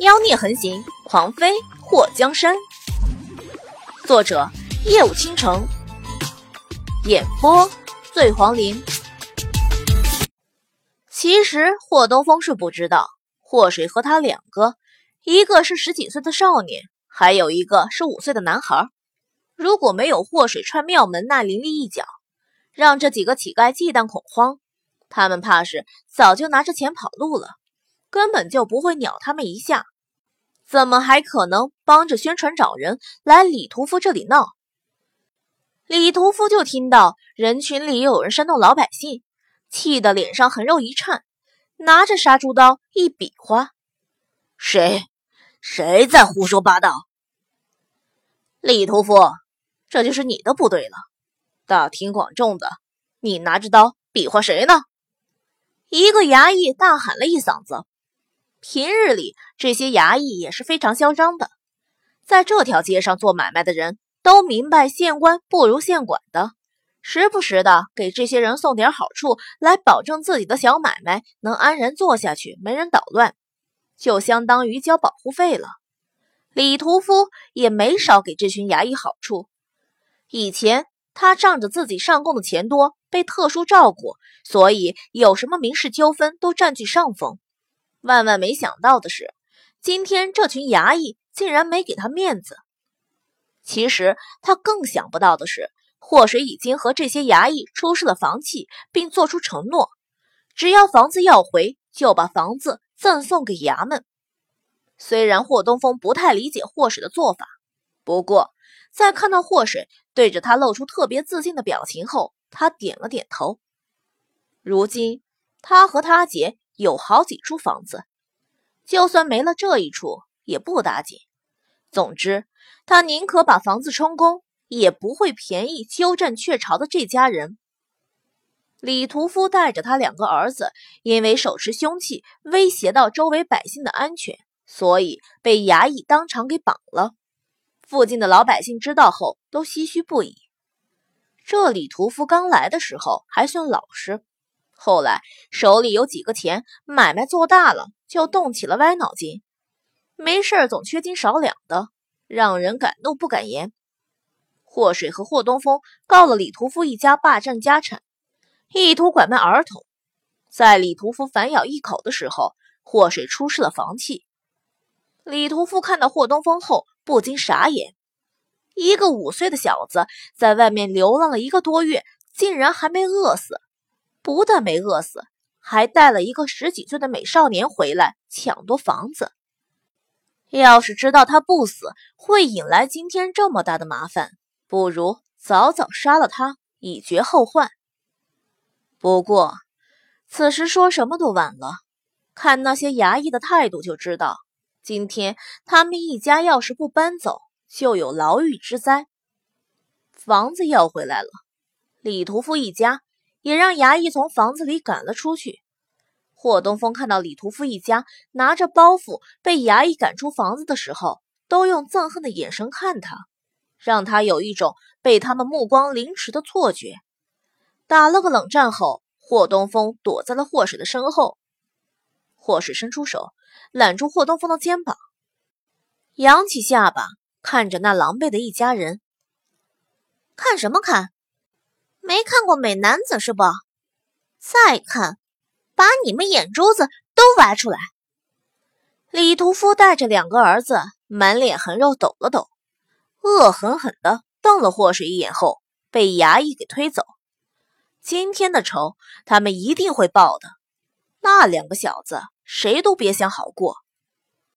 妖孽横行，狂妃祸江山。作者：夜舞倾城，演播：醉黄林。其实霍东风是不知道，祸水和他两个，一个是十几岁的少年，还有一个是五岁的男孩。如果没有祸水踹庙门那凌厉一脚，让这几个乞丐忌惮恐慌，他们怕是早就拿着钱跑路了。根本就不会鸟他们一下，怎么还可能帮着宣传找人来李屠夫这里闹？李屠夫就听到人群里有人煽动老百姓，气得脸上横肉一颤，拿着杀猪刀一比划：“谁？谁在胡说八道？”李屠夫，这就是你的不对了，大庭广众的，你拿着刀比划谁呢？一个衙役大喊了一嗓子。平日里，这些衙役也是非常嚣张的。在这条街上做买卖的人都明白县官不如县管的，时不时的给这些人送点好处，来保证自己的小买卖能安然做下去，没人捣乱，就相当于交保护费了。李屠夫也没少给这群衙役好处。以前他仗着自己上供的钱多，被特殊照顾，所以有什么民事纠纷都占据上风。万万没想到的是，今天这群衙役竟然没给他面子。其实他更想不到的是，祸水已经和这些衙役出示了房契，并做出承诺，只要房子要回，就把房子赠送给衙门。虽然霍东风不太理解祸水的做法，不过在看到祸水对着他露出特别自信的表情后，他点了点头。如今他和他姐。有好几处房子，就算没了这一处也不打紧。总之，他宁可把房子充公，也不会便宜鸠占鹊巢的这家人。李屠夫带着他两个儿子，因为手持凶器威胁到周围百姓的安全，所以被衙役当场给绑了。附近的老百姓知道后都唏嘘不已。这李屠夫刚来的时候还算老实。后来手里有几个钱，买卖做大了，就动起了歪脑筋。没事儿总缺斤少两的，让人敢怒不敢言。霍水和霍东风告了李屠夫一家霸占家产，意图拐卖儿童。在李屠夫反咬一口的时候，霍水出示了房契。李屠夫看到霍东风后，不禁傻眼：一个五岁的小子在外面流浪了一个多月，竟然还没饿死。不但没饿死，还带了一个十几岁的美少年回来抢夺房子。要是知道他不死会引来今天这么大的麻烦，不如早早杀了他，以绝后患。不过，此时说什么都晚了。看那些衙役的态度就知道，今天他们一家要是不搬走，就有牢狱之灾。房子要回来了，李屠夫一家。也让衙役从房子里赶了出去。霍东风看到李屠夫一家拿着包袱被衙役赶出房子的时候，都用憎恨的眼神看他，让他有一种被他们目光凌迟的错觉。打了个冷战后，霍东风躲在了霍水的身后。霍水伸出手揽住霍东风的肩膀，扬起下巴看着那狼狈的一家人。看什么看？没看过美男子是不？再看，把你们眼珠子都挖出来！李屠夫带着两个儿子，满脸横肉，抖了抖，恶狠狠地瞪了霍水一眼后，被衙役给推走。今天的仇，他们一定会报的。那两个小子，谁都别想好过。